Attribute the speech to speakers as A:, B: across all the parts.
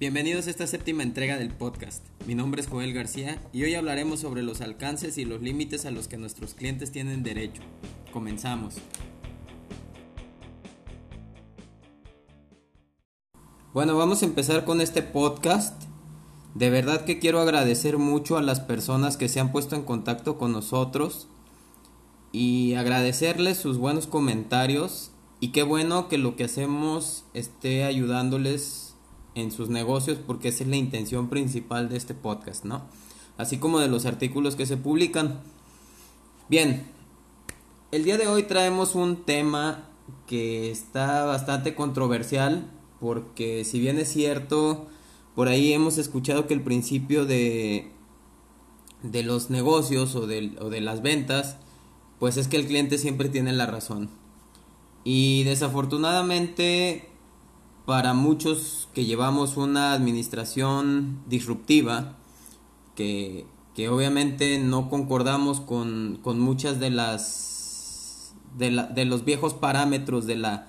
A: Bienvenidos a esta séptima entrega del podcast. Mi nombre es Joel García y hoy hablaremos sobre los alcances y los límites a los que nuestros clientes tienen derecho. Comenzamos. Bueno, vamos a empezar con este podcast. De verdad que quiero agradecer mucho a las personas que se han puesto en contacto con nosotros y agradecerles sus buenos comentarios y qué bueno que lo que hacemos esté ayudándoles en sus negocios porque esa es la intención principal de este podcast, ¿no? Así como de los artículos que se publican. Bien, el día de hoy traemos un tema que está bastante controversial porque si bien es cierto, por ahí hemos escuchado que el principio de, de los negocios o o de las ventas, pues es que el cliente siempre tiene la razón. Y desafortunadamente para muchos que llevamos una administración disruptiva, que, que obviamente no concordamos con, con muchas de las de, la, de, los viejos parámetros de la,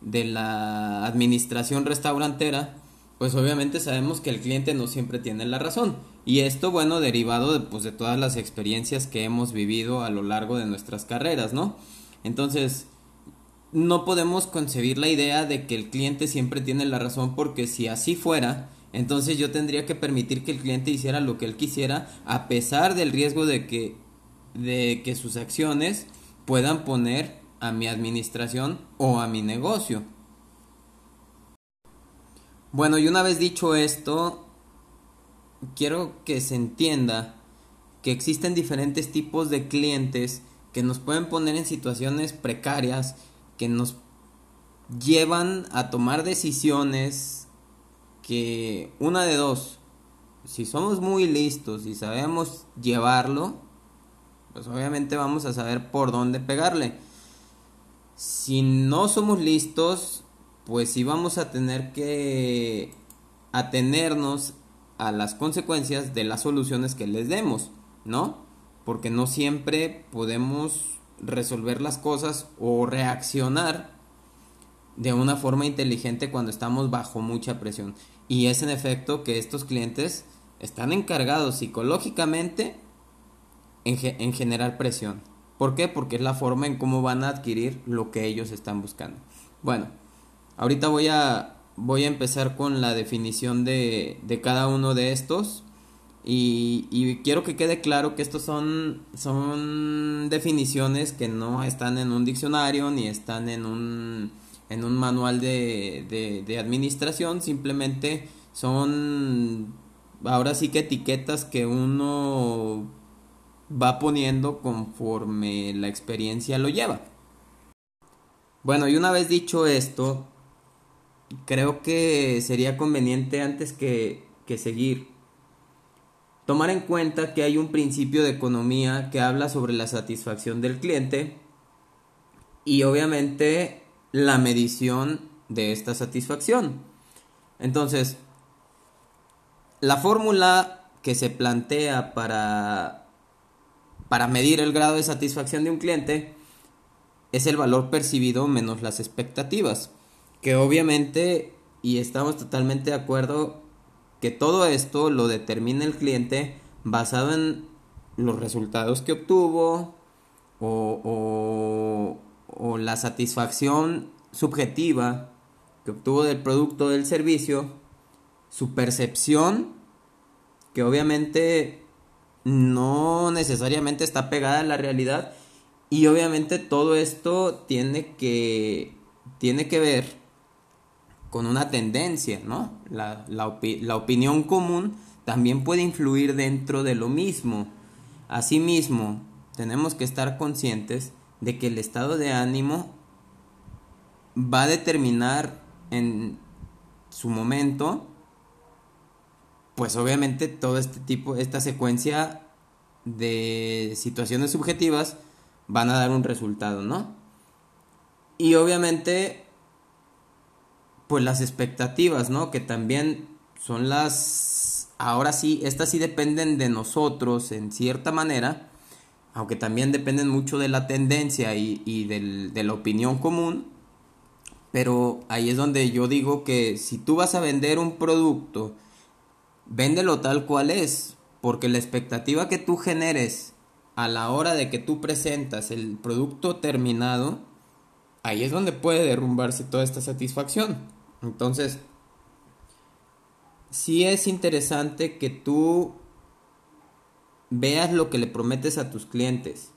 A: de la administración restaurantera, pues obviamente sabemos que el cliente no siempre tiene la razón. Y esto, bueno, derivado de, pues, de todas las experiencias que hemos vivido a lo largo de nuestras carreras, ¿no? Entonces, no podemos concebir la idea de que el cliente siempre tiene la razón porque si así fuera, entonces yo tendría que permitir que el cliente hiciera lo que él quisiera a pesar del riesgo de que, de que sus acciones puedan poner a mi administración o a mi negocio. Bueno, y una vez dicho esto, quiero que se entienda que existen diferentes tipos de clientes que nos pueden poner en situaciones precarias, que nos llevan a tomar decisiones que una de dos, si somos muy listos y sabemos llevarlo, pues obviamente vamos a saber por dónde pegarle. Si no somos listos, pues sí vamos a tener que atenernos a las consecuencias de las soluciones que les demos, ¿no? Porque no siempre podemos resolver las cosas o reaccionar de una forma inteligente cuando estamos bajo mucha presión. Y es en efecto que estos clientes están encargados psicológicamente en, en generar presión. ¿Por qué? Porque es la forma en cómo van a adquirir lo que ellos están buscando. Bueno, Ahorita voy a, voy a empezar con la definición de, de cada uno de estos. Y, quiero que quede claro que estos son, son definiciones que no están en un diccionario ni están en un, en un manual de, de, de administración. Simplemente son ahora sí que etiquetas que uno va poniendo conforme la experiencia lo lleva. Bueno, y una vez dicho esto, creo que sería conveniente antes que, que seguir tomar en cuenta que hay un principio de economía que habla sobre la satisfacción del cliente y obviamente la medición de esta satisfacción. Entonces, la fórmula que se plantea para, para medir el grado de satisfacción de un cliente es el valor percibido menos las expectativas que obviamente, y estamos totalmente de acuerdo, todo esto lo determina el cliente basado en los resultados que obtuvo o, o, la satisfacción subjetiva que obtuvo del producto o del servicio, su percepción, que obviamente no necesariamente está pegada a la realidad, y obviamente todo esto tiene que, tiene que ver con una tendencia, ¿no? La, la, opinión común también puede influir dentro de lo mismo. Asimismo, tenemos que estar conscientes de que el estado de ánimo va a determinar en su momento, pues obviamente todo este tipo, esta secuencia de situaciones subjetivas van a dar un resultado, ¿no? Y obviamente pues las expectativas, ¿no? Que también son las, ahora sí, estas sí dependen de nosotros en cierta manera, aunque también dependen mucho de la tendencia y, y del, de la opinión común, Pero ahí es donde yo digo que si tú vas a vender un producto, véndelo tal cual es, porque la expectativa que tú generes a la hora de que tú presentas el producto terminado, ahí es donde puede derrumbarse toda esta satisfacción. Entonces, sí es interesante que tú veas lo que le prometes a tus clientes,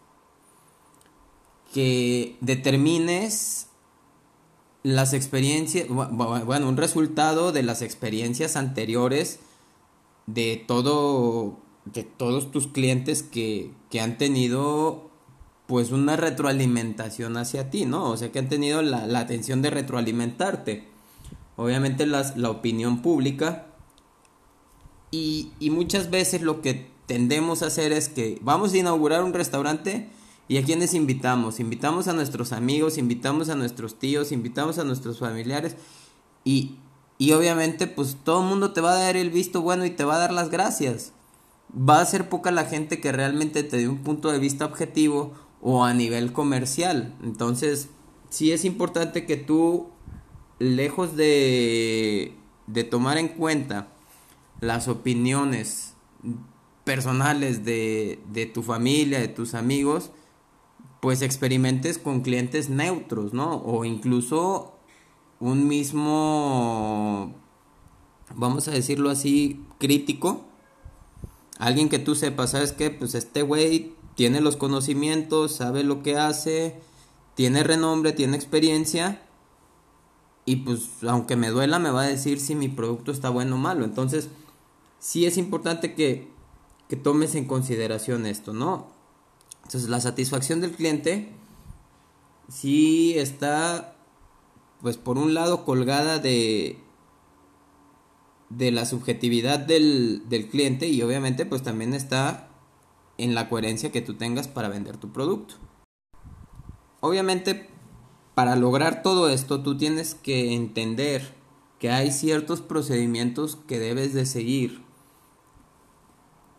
A: que determines las experiencias, bueno, un resultado de las experiencias anteriores de todo, de todos tus clientes que, que han tenido pues una retroalimentación hacia ti, ¿no? O sea, que han tenido la, la atención de retroalimentarte. Obviamente la opinión pública. Y, y muchas veces lo que tendemos a hacer es que vamos a inaugurar un restaurante y a quienes invitamos. Invitamos a nuestros amigos, invitamos a nuestros tíos, invitamos a nuestros familiares y, y obviamente pues todo el mundo te va a dar el visto bueno y te va a dar las gracias. Va a ser poca la gente que realmente te dé un punto de vista objetivo o a nivel comercial. Entonces, sí es importante que tú, lejos de, de tomar en cuenta las opiniones personales de, de tu familia, de tus amigos, pues experimentes con clientes neutros, ¿no? O incluso un mismo, vamos a decirlo así, crítico. Alguien que tú sepas, ¿sabes qué? Pues este güey tiene los conocimientos, sabe lo que hace, tiene renombre, tiene experiencia y pues aunque me duela me va a decir si mi producto está bueno o malo. Entonces sí es importante que, que tomes en consideración esto, ¿no? Entonces la satisfacción del cliente sí está pues por un lado colgada de de la subjetividad del, del cliente y obviamente pues también está en la coherencia que tú tengas para vender tu producto. Obviamente, para lograr todo esto, tú tienes que entender que hay ciertos procedimientos que debes de seguir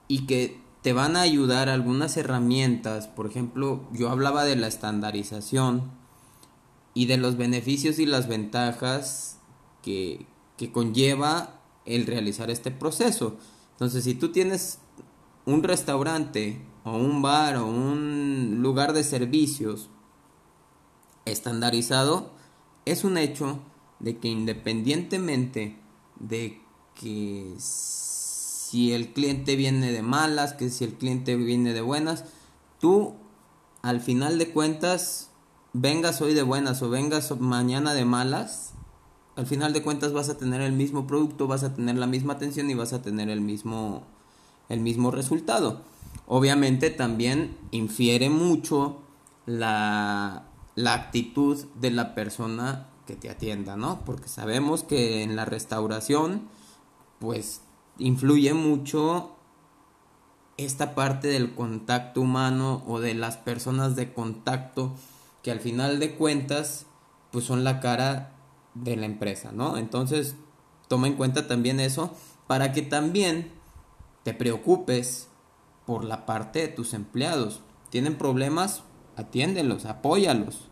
A: y que te van a ayudar algunas herramientas. Por ejemplo, yo hablaba de la estandarización y de los beneficios y las ventajas que, que conlleva el realizar este proceso. Entonces, si tú tienes un restaurante o un bar o un lugar de servicios estandarizado, es un hecho de que independientemente de que si el cliente viene de malas, que si el cliente viene de buenas, tú al final de cuentas, vengas hoy de buenas o vengas mañana de malas, al final de cuentas vas a tener el mismo producto, vas a tener la misma atención y vas a tener el mismo el mismo resultado. Obviamente también infiere mucho la, la actitud de la persona que te atienda, ¿no? Porque sabemos que en la restauración, pues influye mucho esta parte del contacto humano o de las personas de contacto que al final de cuentas pues son la cara de la empresa, ¿no? Entonces toma en cuenta también eso para que también te preocupes por la parte de tus empleados. ¿Tienen problemas? Atiéndelos, apóyalos.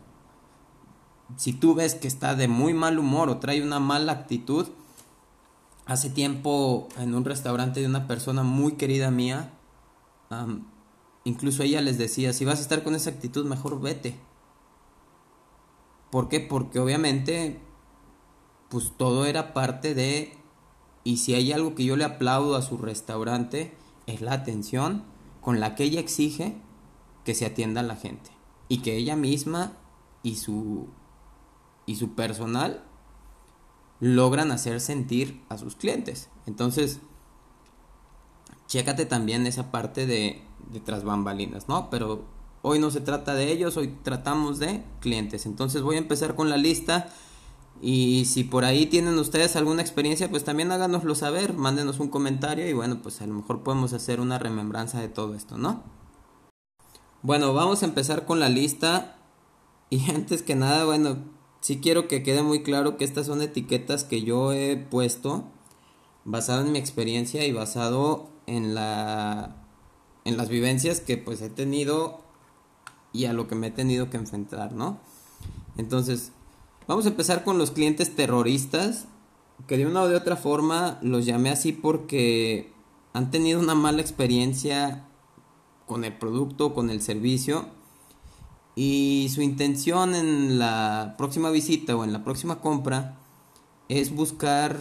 A: Si tú ves que está de muy mal humor o trae una mala actitud, hace tiempo en un restaurante de una persona muy querida mía, incluso ella les decía, si vas a estar con esa actitud, mejor vete. ¿Por qué? Porque obviamente, pues todo era parte de y si hay algo que yo le aplaudo a su restaurante, es la atención con la que ella exige que se atienda a la gente. Y que ella misma y su, y su personal logran hacer sentir a sus clientes. Entonces, chécate también esa parte de, de tras bambalinas, ¿no? Pero hoy no se trata de ellos, hoy tratamos de clientes. Entonces voy a empezar con la lista y si por ahí tienen ustedes alguna experiencia, pues también háganoslo saber, mándenos un comentario y bueno, pues a lo mejor podemos hacer una remembranza de todo esto, ¿no? Bueno, vamos a empezar con la lista y antes que nada, bueno, sí quiero que quede muy claro que estas son etiquetas que yo he puesto basado en mi experiencia y basado en la en las vivencias que pues he tenido y a lo que me he tenido que enfrentar, ¿no? Entonces, Vamos a empezar con los clientes terroristas, que de una o de otra forma los llamé así porque han tenido una mala experiencia con el producto, con el servicio, y su intención en la próxima visita o en la próxima compra es buscar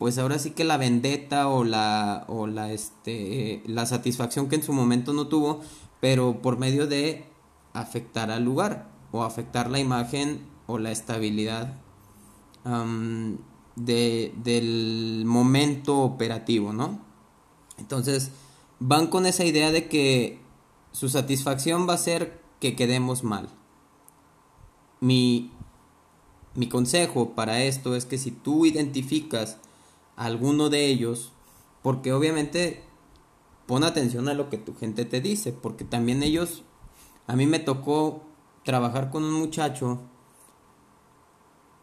A: pues ahora sí que la vendetta o la o la este la satisfacción que en su momento no tuvo pero por medio de afectar al lugar o afectar la imagen o la estabilidad de, del momento operativo no entonces van con esa idea de que su satisfacción va a ser que quedemos mal mi mi consejo para esto es que si tú identificas alguno de ellos, porque obviamente pon atención a lo que tu gente te dice, porque también ellos, a mí me tocó trabajar con un muchacho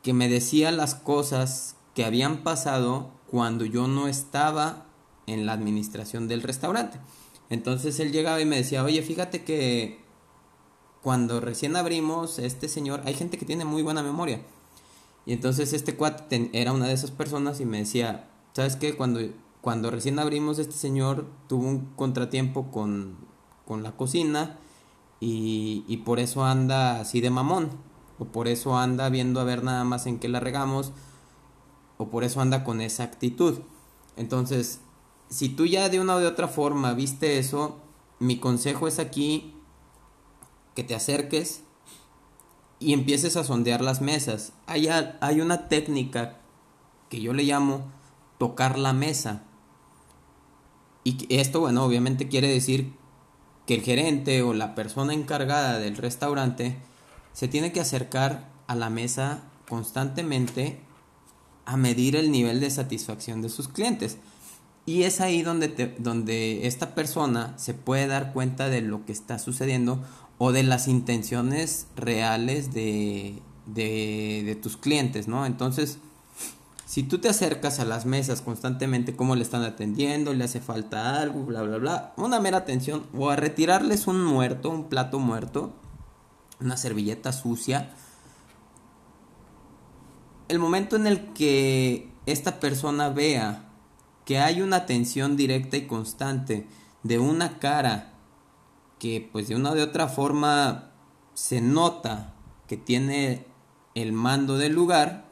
A: que me decía las cosas que habían pasado cuando yo no estaba en la administración del restaurante. Entonces él llegaba y me decía, oye, fíjate que cuando recién abrimos, este señor, hay gente que tiene muy buena memoria. Y entonces este cuate era una de esas personas y me decía, ¿sabes qué? Cuando, cuando recién abrimos este señor tuvo un contratiempo con, con la cocina y, y por eso anda así de mamón. O por eso anda viendo a ver nada más en qué la regamos. O por eso anda con esa actitud. Entonces, si tú ya de una o de otra forma viste eso, mi consejo es aquí que te acerques y empieces a sondear las mesas. Hay, hay una técnica que yo le llamo tocar la mesa. Y esto, bueno, obviamente quiere decir que el gerente o la persona encargada del restaurante se tiene que acercar a la mesa constantemente a medir el nivel de satisfacción de sus clientes. Y es ahí donde, donde esta persona se puede dar cuenta de lo que está sucediendo o de las intenciones reales de, de, tus clientes, ¿no? Entonces, si tú te acercas a las mesas constantemente, cómo le están atendiendo, le hace falta algo, bla, bla, bla, una mera atención, o a retirarles un muerto, un plato muerto, una servilleta sucia, el momento en el que esta persona vea que hay una atención directa y constante de una cara que pues de una o de otra forma se nota que tiene el mando del lugar,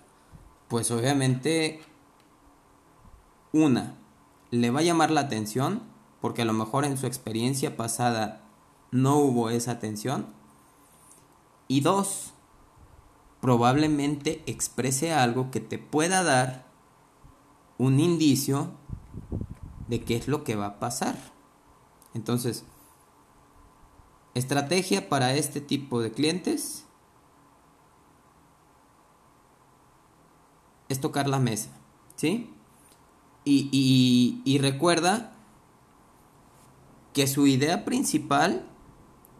A: pues obviamente una, le va a llamar la atención, porque a lo mejor en su experiencia pasada no hubo esa atención. Y dos, probablemente exprese algo que te pueda dar un indicio de qué es lo que va a pasar. Entonces, Estrategia para este tipo de clientes es tocar la mesa, ¿sí? Y, y, recuerda que su idea principal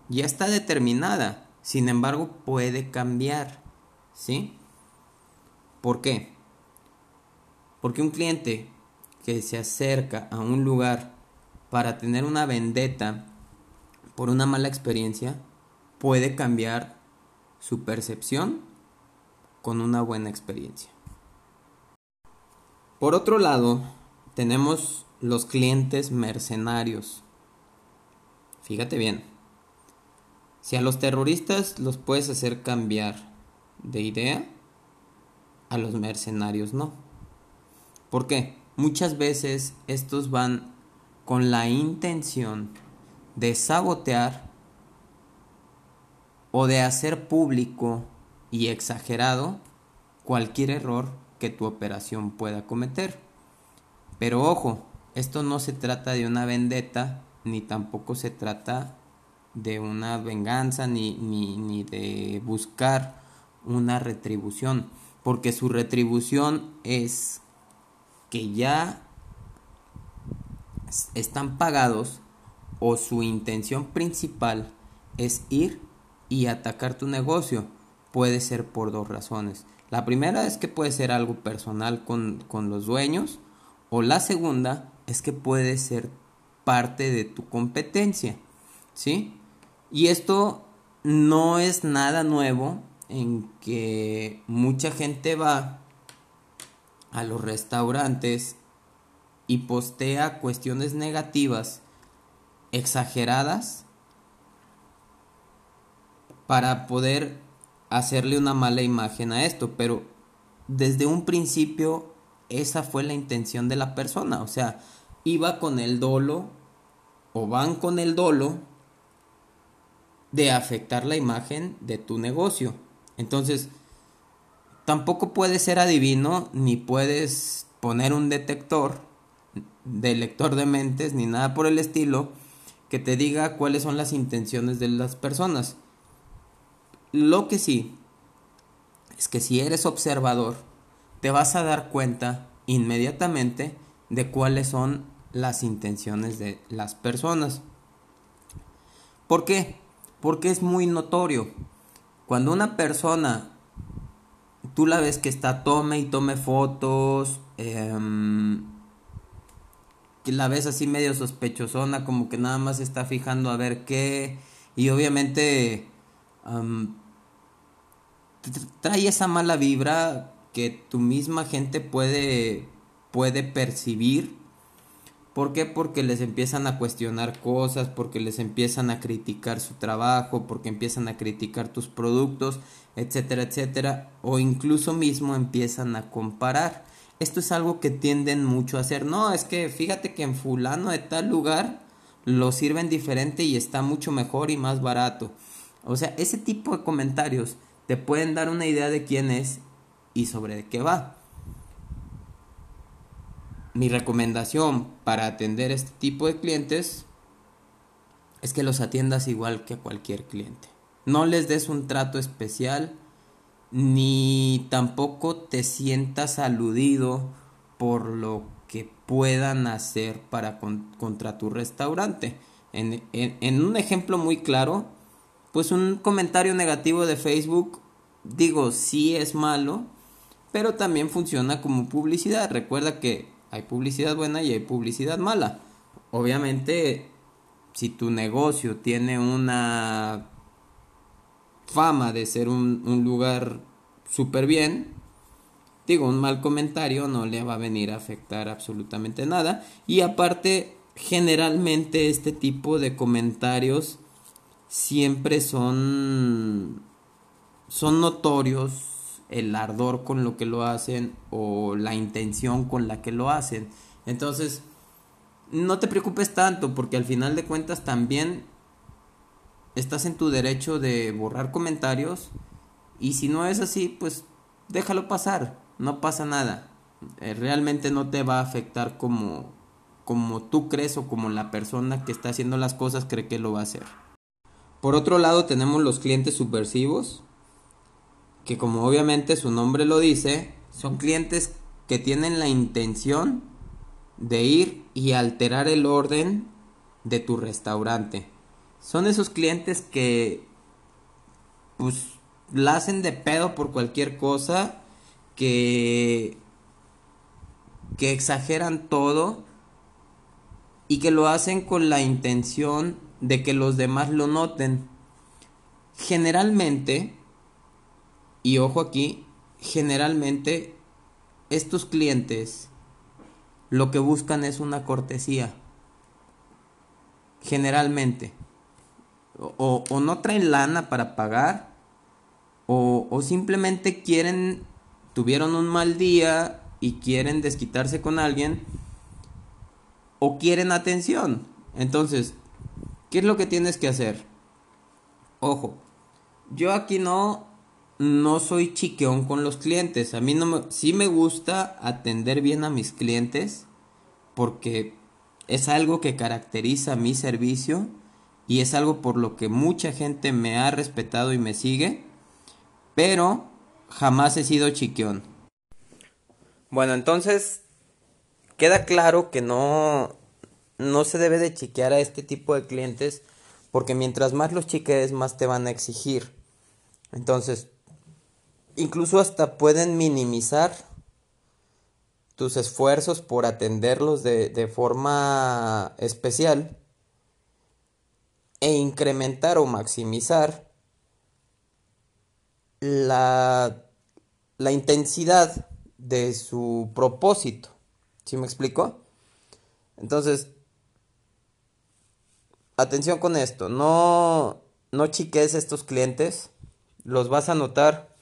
A: ya está determinada, sin embargo puede cambiar, ¿sí? ¿Por qué? Porque un cliente que se acerca a un lugar para tener una vendetta por una mala experiencia puede cambiar su percepción con una buena experiencia. Por otro lado, tenemos los clientes mercenarios. Fíjate bien, si a los terroristas los puedes hacer cambiar de idea, a los mercenarios no. ¿Por qué? Muchas veces estos van con la intención de sabotear o de hacer público y exagerado cualquier error que tu operación pueda cometer. Pero ojo, esto no se trata de una vendetta, ni tampoco se trata de una venganza, ni, ni, ni de buscar una retribución, porque su retribución es que ya están pagados o su intención principal es ir y atacar tu negocio, puede ser por dos razones. La primera es que puede ser algo personal con, los dueños o la segunda es que puede ser parte de tu competencia, ¿sí? Y esto no es nada nuevo en que mucha gente va a los restaurantes y postea cuestiones negativas exageradas para poder hacerle una mala imagen a esto, pero desde un principio esa fue la intención de la persona, o sea, iba con el dolo o van con el dolo de afectar la imagen de tu negocio. Entonces, tampoco puedes ser adivino ni puedes poner un detector de lector de mentes ni nada por el estilo que te diga cuáles son las intenciones de las personas. Lo que sí es que si eres observador, te vas a dar cuenta inmediatamente de cuáles son las intenciones de las personas. ¿Por qué? Porque es muy notorio. Cuando una persona, tú la ves que está tome y tome fotos, que la ves así medio sospechosona, como que nada más está fijando a ver qué, y obviamente trae esa mala vibra que tu misma gente puede, puede percibir. ¿Por qué? Porque les empiezan a cuestionar cosas, porque les empiezan a criticar su trabajo, porque empiezan a criticar tus productos, etcétera, etcétera, o incluso mismo empiezan a comparar. Esto es algo que tienden mucho a hacer. No, es que fíjate que en fulano de tal lugar lo sirven diferente y está mucho mejor y más barato. O sea, ese tipo de comentarios te pueden dar una idea de quién es y sobre qué va. Mi recomendación para atender este tipo de clientes es que los atiendas igual que a cualquier cliente. No les des un trato especial ni tampoco te sientas aludido por lo que puedan hacer para contra tu restaurante. En, en un ejemplo muy claro, pues un comentario negativo de Facebook, digo, sí es malo, pero también funciona como publicidad. Recuerda que hay publicidad buena y hay publicidad mala. Obviamente, si tu negocio tiene una fama de ser un, lugar súper bien, digo, un mal comentario no le va a venir a afectar absolutamente nada. Y aparte, generalmente este tipo de comentarios siempre son son notorios el ardor con lo que lo hacen o la intención con la que lo hacen. Entonces, no te preocupes tanto porque al final de cuentas también estás en tu derecho de borrar comentarios y si no es así, pues déjalo pasar, no pasa nada. Eh, realmente no te va a afectar como como tú crees o como la persona que está haciendo las cosas cree que lo va a hacer. Por otro lado tenemos los clientes subversivos, que como obviamente su nombre lo dice, son clientes que tienen la intención de ir y alterar el orden de tu restaurante. Son esos clientes que pues la hacen de pedo por cualquier cosa, que que exageran todo y que lo hacen con la intención de que los demás lo noten. Generalmente y ojo aquí, generalmente estos clientes lo que buscan es una cortesía. Generalmente. O, no traen lana para pagar. O, o simplemente quieren, tuvieron un mal día y quieren desquitarse con alguien. O quieren atención. Entonces, ¿qué es lo que tienes que hacer? Ojo, yo aquí no no soy chiqueón con los clientes. A mí no me, sí me gusta atender bien a mis clientes porque es algo que caracteriza mi servicio y es algo por lo que mucha gente me ha respetado y me sigue, pero jamás he sido chiqueón. Bueno, entonces queda claro que no no se debe de chiquear a este tipo de clientes porque mientras más los chiquees más te van a exigir. Entonces, incluso hasta pueden minimizar tus esfuerzos por atenderlos de, forma especial e incrementar o maximizar la, la intensidad de su propósito. ¿Sí me explico? Entonces, atención con esto, no, no chiques estos clientes, los vas a notar,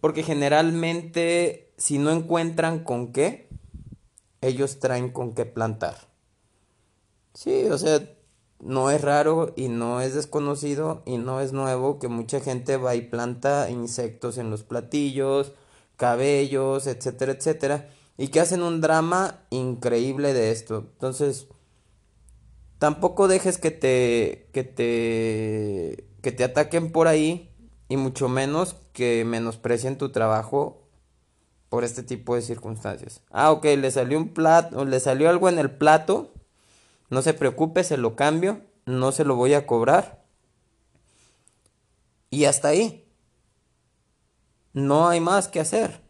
A: porque generalmente si no encuentran con qué, ellos traen con qué plantar. Sí, o sea, no es raro y no es desconocido y no es nuevo que mucha gente va y planta insectos en los platillos, cabellos, etcétera, etcétera, y que hacen un drama increíble de esto. Entonces, tampoco dejes que te que te que te ataquen por ahí y mucho menos que menosprecien tu trabajo por este tipo de circunstancias. Ah, ok, le salió un plato, le salió algo en el plato, no se preocupe, se lo cambio, no se lo voy a cobrar. Y hasta ahí. No hay más que hacer.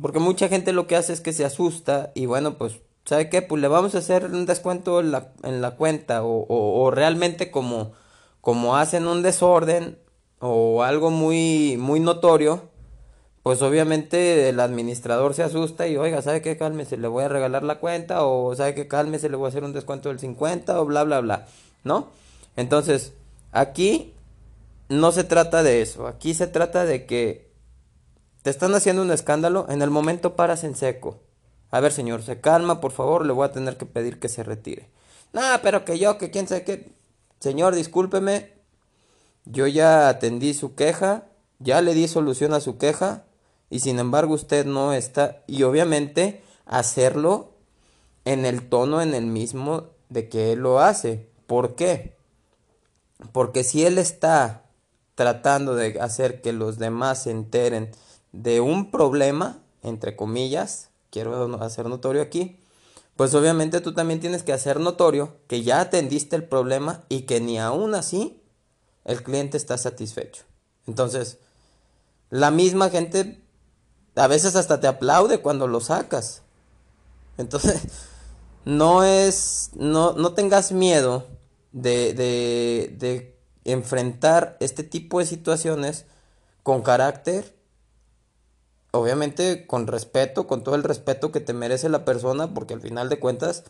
A: Porque mucha gente lo que hace es que se asusta y bueno, pues, ¿sabe qué? Pues le vamos a hacer un descuento en la, en la cuenta o, o, realmente como, como hacen un desorden o algo muy, muy notorio, pues obviamente el administrador se asusta y oiga, ¿sabe qué? Cálmese, le voy a regalar la cuenta o ¿sabe qué? Cálmese, le voy a hacer un descuento del 50 o bla, bla, bla, ¿no? Entonces, aquí no se trata de eso, aquí se trata de que te están haciendo un escándalo, en el momento paras en seco. A ver, señor, se calma, por favor, le voy a tener que pedir que se retire. No, pero que yo, que quién sabe qué. Señor, discúlpeme, yo ya atendí su queja, ya le di solución a su queja, y sin embargo usted no está, y obviamente hacerlo en el tono, en el mismo de que él lo hace. ¿Por qué? Porque si él está tratando de hacer que los demás se enteren de un problema, entre comillas, quiero hacer notorio aquí, pues obviamente tú también tienes que hacer notorio que ya atendiste el problema y que ni aún así el cliente está satisfecho. Entonces, la misma gente a veces hasta te aplaude cuando lo sacas. Entonces, no es, no, no tengas miedo de, de, de enfrentar este tipo de situaciones con carácter, obviamente con respeto, con todo el respeto que te merece la persona, porque al final de cuentas,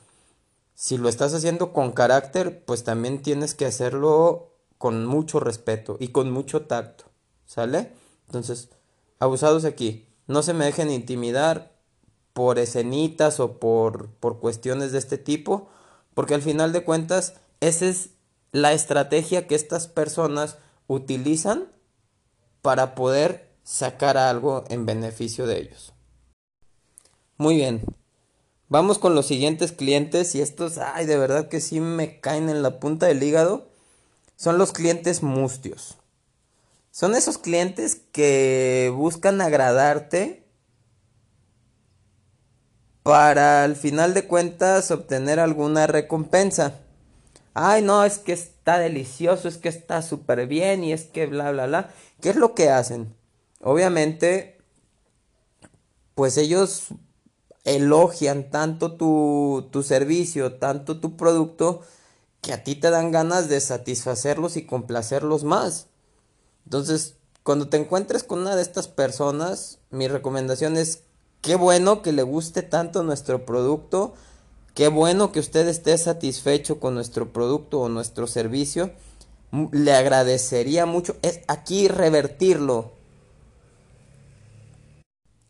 A: si lo estás haciendo con carácter, pues también tienes que hacerlo con mucho respeto y con mucho tacto, ¿sale? Entonces, abusados aquí no se me dejen intimidar por escenitas o por, por cuestiones de este tipo, porque al final de cuentas esa es la estrategia que estas personas utilizan para poder sacar algo en beneficio de ellos. Muy bien, vamos con los siguientes clientes y estos, ay, de verdad que sí me caen en la punta del hígado. Son los clientes mustios. Son esos clientes que buscan agradarte para al final de cuentas obtener alguna recompensa. Ay, no, es que está delicioso, es que está súper bien y es que bla, bla, bla. ¿Qué es lo que hacen? Obviamente, pues ellos elogian tanto tu, tu servicio, tanto tu producto, que a ti te dan ganas de satisfacerlos y complacerlos más. Entonces, cuando te encuentres con una de estas personas, mi recomendación es, qué bueno que le guste tanto nuestro producto, qué bueno que usted esté satisfecho con nuestro producto o nuestro servicio. Le agradecería mucho, es aquí revertirlo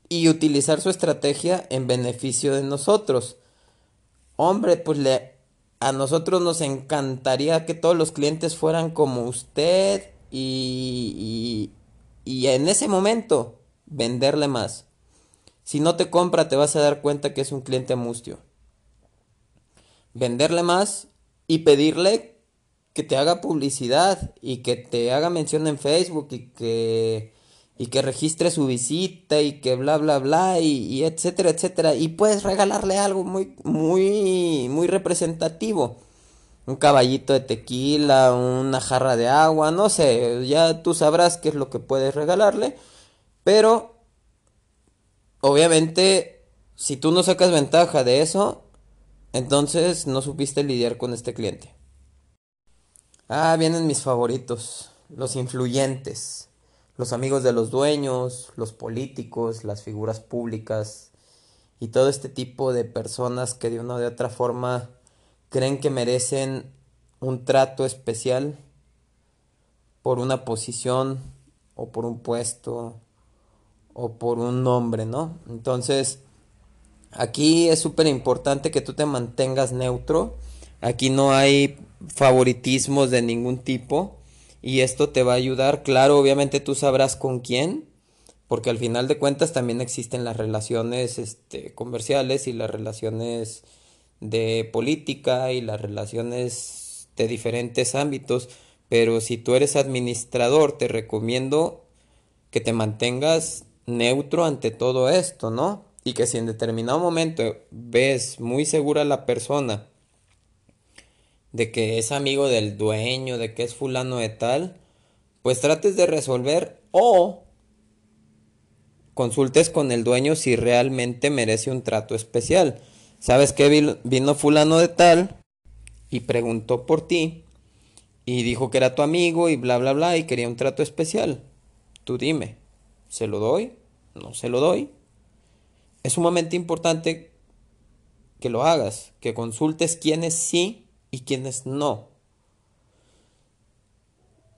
A: y utilizar su estrategia en beneficio de nosotros. Hombre, pues le a nosotros nos encantaría que todos los clientes fueran como usted y, y, en ese momento venderle más. Si no te compra te vas a dar cuenta que es un cliente mustio. Venderle más y pedirle que te haga publicidad y que te haga mención en Facebook y que y que registre su visita y que bla bla bla y, y, etcétera etcétera y puedes regalarle algo muy muy muy representativo un caballito de tequila, una jarra de agua, no sé, ya tú sabrás qué es lo que puedes regalarle, pero obviamente si tú no sacas ventaja de eso, entonces no supiste lidiar con este cliente. Ah, vienen mis favoritos, los influyentes, los amigos de los dueños, los políticos, las figuras públicas y todo este tipo de personas que de una u otra forma creen que merecen un trato especial por una posición o por un puesto o por un nombre, ¿no? Entonces, aquí es súper importante que tú te mantengas neutro. Aquí no hay favoritismos de ningún tipo y esto te va a ayudar. Claro, obviamente tú sabrás con quién, porque al final de cuentas también existen las relaciones este, comerciales y las relaciones de política y las relaciones de diferentes ámbitos, pero si tú eres administrador te recomiendo que te mantengas neutro ante todo esto, ¿no? Y que si en determinado momento ves muy segura la persona de que es amigo del dueño, de que es fulano de tal, pues trates de resolver o consultes con el dueño si realmente merece un trato especial. ¿Sabes que vino fulano de tal y preguntó por ti y dijo que era tu amigo y bla bla bla y quería un trato especial? Tú dime, ¿se lo doy? ¿No se lo doy? Es sumamente importante que lo hagas, que consultes quiénes sí y quienes no.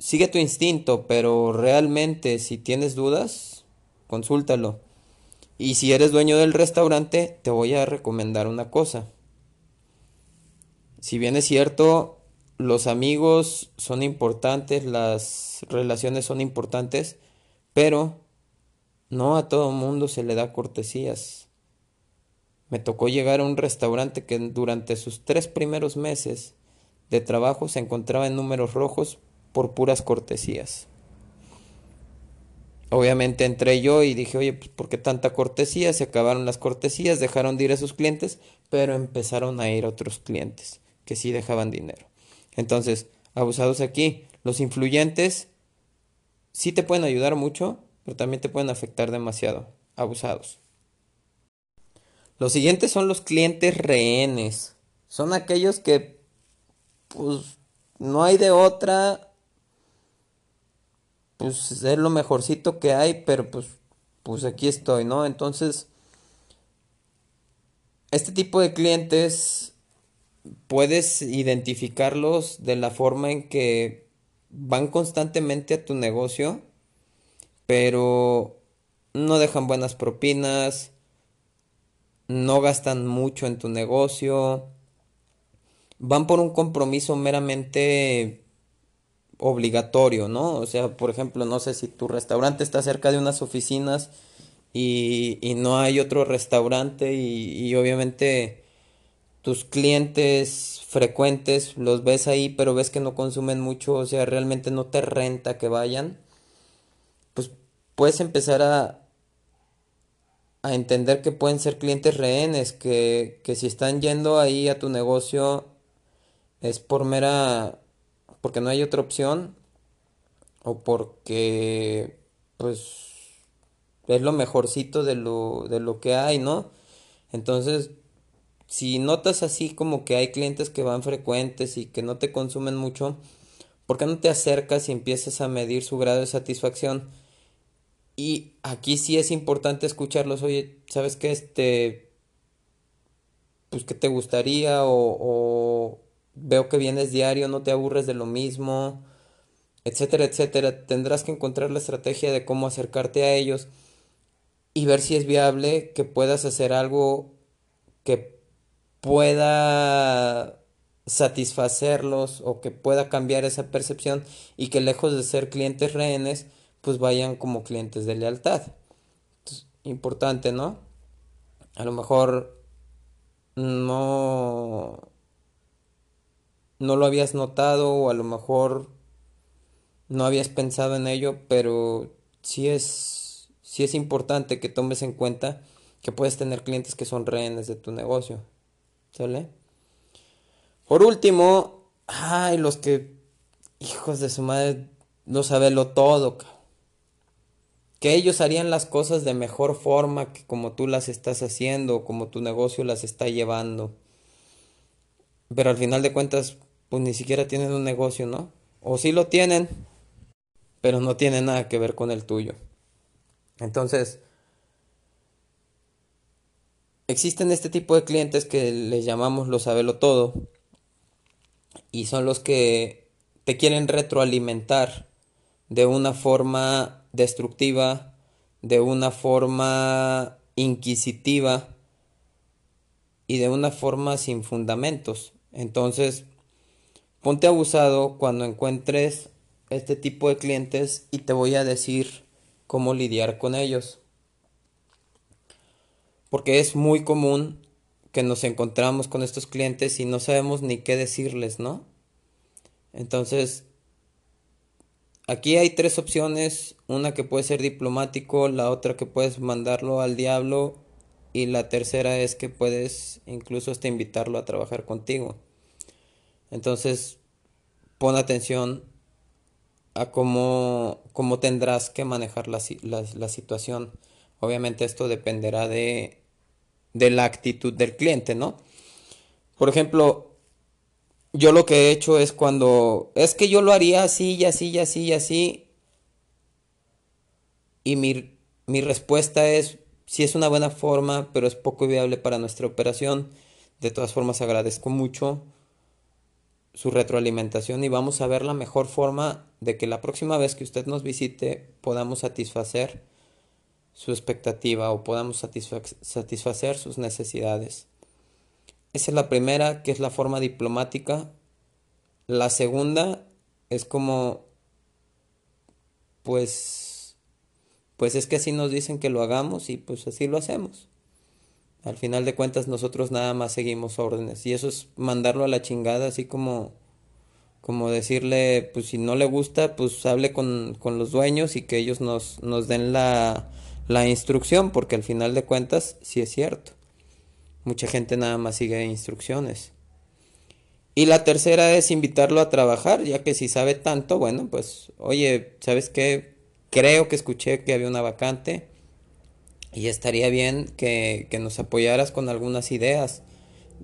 A: Sigue tu instinto, pero realmente si tienes dudas, consúltalo. Y si eres dueño del restaurante, te voy a recomendar una cosa. Si bien es cierto, los amigos son importantes, las relaciones son importantes, pero no a todo mundo se le da cortesías. Me tocó llegar a un restaurante que durante sus tres primeros meses de trabajo se encontraba en números rojos por puras cortesías. Obviamente entré yo y dije, oye, pues ¿por qué tanta cortesía? Se acabaron las cortesías, dejaron de ir a sus clientes, pero empezaron a ir otros clientes que sí dejaban dinero. Entonces, abusados aquí, los influyentes sí te pueden ayudar mucho, pero también te pueden afectar demasiado. Abusados. Los siguientes son los clientes rehenes. Son aquellos que, pues, no hay de otra. Pues es lo mejorcito que hay, pero pues, pues aquí estoy, ¿no? Entonces, este tipo de clientes puedes identificarlos de la forma en que van constantemente a tu negocio, pero no dejan buenas propinas, no gastan mucho en tu negocio, van por un compromiso meramente obligatorio, ¿no? O sea, por ejemplo, no sé si tu restaurante está cerca de unas oficinas y, y no hay otro restaurante y, y obviamente tus clientes frecuentes los ves ahí, pero ves que no consumen mucho, o sea, realmente no te renta que vayan, pues puedes empezar a, a entender que pueden ser clientes rehenes, que, que si están yendo ahí a tu negocio es por mera, porque no hay otra opción o porque pues es lo mejorcito de lo, de lo que hay, ¿no? Entonces, si notas así como que hay clientes que van frecuentes y que no te consumen mucho, ¿por qué no te acercas y empiezas a medir su grado de satisfacción? Y aquí sí es importante escucharlos, oye, ¿sabes qué? Este, pues que te gustaría o veo que vienes diario, no te aburres de lo mismo, etcétera, etcétera. Tendrás que encontrar la estrategia de cómo acercarte a ellos y ver si es viable que puedas hacer algo que pueda satisfacerlos o que pueda cambiar esa percepción y que lejos de ser clientes rehenes, pues vayan como clientes de lealtad. importante, ¿no? A lo mejor no no lo habías notado o a lo mejor no habías pensado en ello, pero sí es sí es importante que tomes en cuenta que puedes tener clientes que son rehenes de tu negocio. ¿Sale? Por último, ay, los que hijos de su madre no lo todo, que ellos harían las cosas de mejor forma que como tú las estás haciendo, como tu negocio las está llevando. Pero al final de cuentas, pues ni siquiera tienen un negocio, ¿no? O sí lo tienen, pero no tiene nada que ver con el tuyo. Entonces, existen este tipo de clientes que les llamamos los sabelo todo y son los que te quieren retroalimentar de una forma destructiva, de una forma inquisitiva y de una forma sin fundamentos. Entonces, ponte abusado cuando encuentres este tipo de clientes y te voy a decir cómo lidiar con ellos. Porque es muy común que nos encontramos con estos clientes y no sabemos ni qué decirles, ¿no? Entonces, aquí hay tres opciones, una que puede ser diplomático, la otra que puedes mandarlo al diablo y la tercera es que puedes incluso hasta invitarlo a trabajar contigo. Entonces, pon atención a cómo, cómo tendrás que manejar la, la, situación. Obviamente esto dependerá de, de la actitud del cliente, ¿no? Por ejemplo, yo lo que he hecho es cuando es que yo lo haría así y así y así y así. Y mi, mi respuesta es, si es una buena forma, pero es poco viable para nuestra operación. De todas formas, agradezco mucho su retroalimentación y vamos a ver la mejor forma de que la próxima vez que usted nos visite podamos satisfacer su expectativa o podamos satisfacer sus necesidades. Esa es la primera, que es la forma diplomática. La segunda es como, pues, pues es que así nos dicen que lo hagamos y pues así lo hacemos. Al final de cuentas nosotros nada más seguimos órdenes y eso es mandarlo a la chingada, así como como decirle, pues si no le gusta, pues hable con, los dueños y que ellos nos, nos den la, la instrucción, porque al final de cuentas sí es cierto. Mucha gente nada más sigue instrucciones. Y la tercera es invitarlo a trabajar, ya que si sabe tanto, bueno, pues, oye, ¿sabes qué? Creo que escuché que había una vacante y estaría bien que, nos apoyaras con algunas ideas.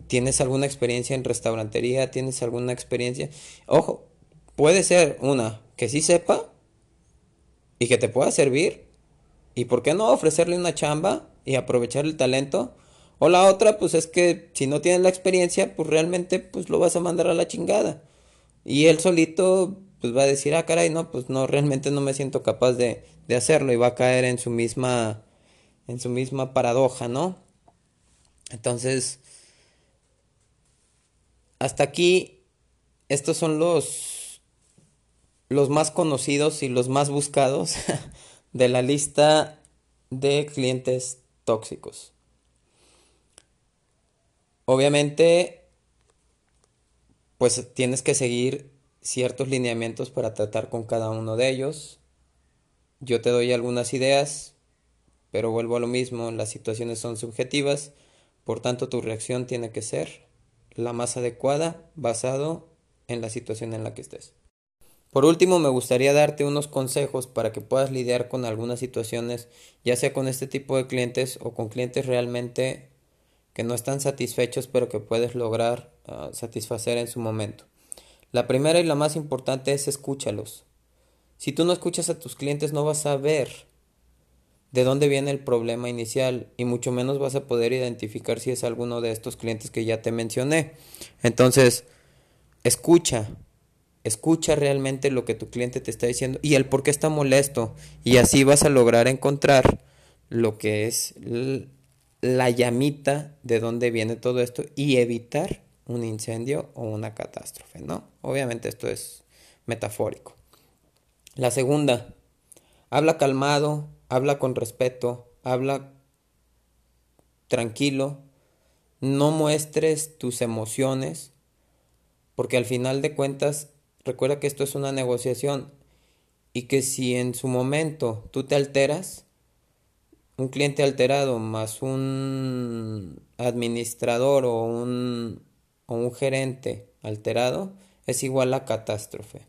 A: ¿Tienes alguna experiencia en restaurantería? ¿Tienes alguna experiencia? Ojo, puede ser una que sí sepa y que te pueda servir. ¿Y por qué no ofrecerle una chamba y aprovechar el talento? O la otra, pues es que si no tienes la experiencia, pues realmente pues lo vas a mandar a la chingada. Y él solito pues va a decir, ah, caray, no, pues no, realmente no me siento capaz de, de hacerlo y va a caer en su misma en su misma paradoja, ¿no? Entonces, hasta aquí, estos son los, los más conocidos y los más buscados de la lista de clientes tóxicos. Obviamente, pues tienes que seguir ciertos lineamientos para tratar con cada uno de ellos. Yo te doy algunas ideas, pero vuelvo a lo mismo, las situaciones son subjetivas, por tanto tu reacción tiene que ser la más adecuada basado en la situación en la que estés. Por último, me gustaría darte unos consejos para que puedas lidiar con algunas situaciones, ya sea con este tipo de clientes o con clientes realmente que no están satisfechos pero que puedes lograr ah, satisfacer en su momento. La primera y la más importante es escúchalos. Si tú no escuchas a tus clientes no vas a ver de dónde viene el problema inicial y mucho menos vas a poder identificar si es alguno de estos clientes que ya te mencioné. Entonces, escucha, escucha realmente lo que tu cliente te está diciendo y el por qué está molesto y así vas a lograr encontrar lo que es la llamita de dónde viene todo esto y evitar un incendio o una catástrofe, ¿no? Obviamente esto es metafórico. La segunda, habla calmado, habla con respeto, habla tranquilo, no muestres tus emociones, porque al final de cuentas, recuerda que esto es una negociación y que si en su momento tú te alteras, un cliente alterado más un administrador o un, o un gerente alterado es igual a catástrofe.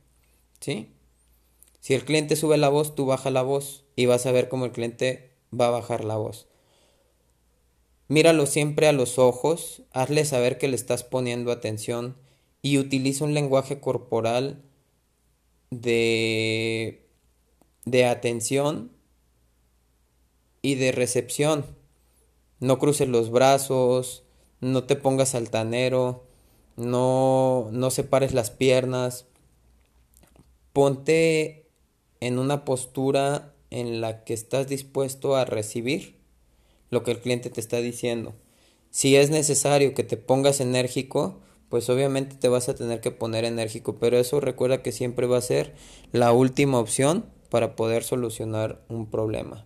A: ¿Sí? Si el cliente sube la voz, tú baja la voz y vas a ver cómo el cliente va a bajar la voz. Míralo siempre a los ojos, hazle saber que le estás poniendo atención y utiliza un lenguaje corporal de de atención y de recepción. No cruces los brazos, no te pongas altanero, no, no separes las piernas. Ponte en una postura en la que estás dispuesto a recibir lo que el cliente te está diciendo. Si es necesario que te pongas enérgico, pues obviamente te vas a tener que poner enérgico, pero eso recuerda que siempre va a ser la última opción para poder solucionar un problema.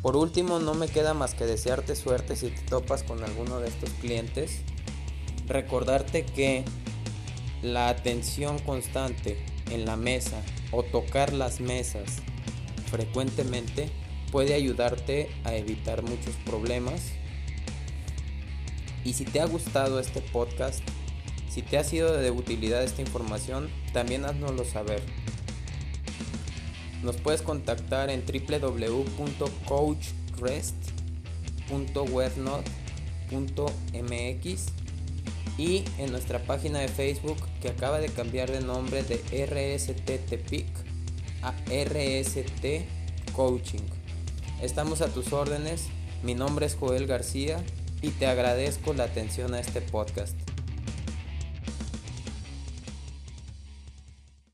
A: Por último, no me queda más que desearte suerte si te topas con alguno de estos clientes. Recordarte que la atención constante en la mesa o tocar las mesas frecuentemente puede ayudarte a evitar muchos problemas y si te ha gustado este podcast, si te ha sido de utilidad esta información, también haznoslo saber. Nos puedes contactar en www.coachrest.webnode.mx y en nuestra página de Facebook que acaba de cambiar de nombre de RST Tepic a RST Coaching. Estamos a tus órdenes. Mi nombre es Joel García y te agradezco la atención a este podcast.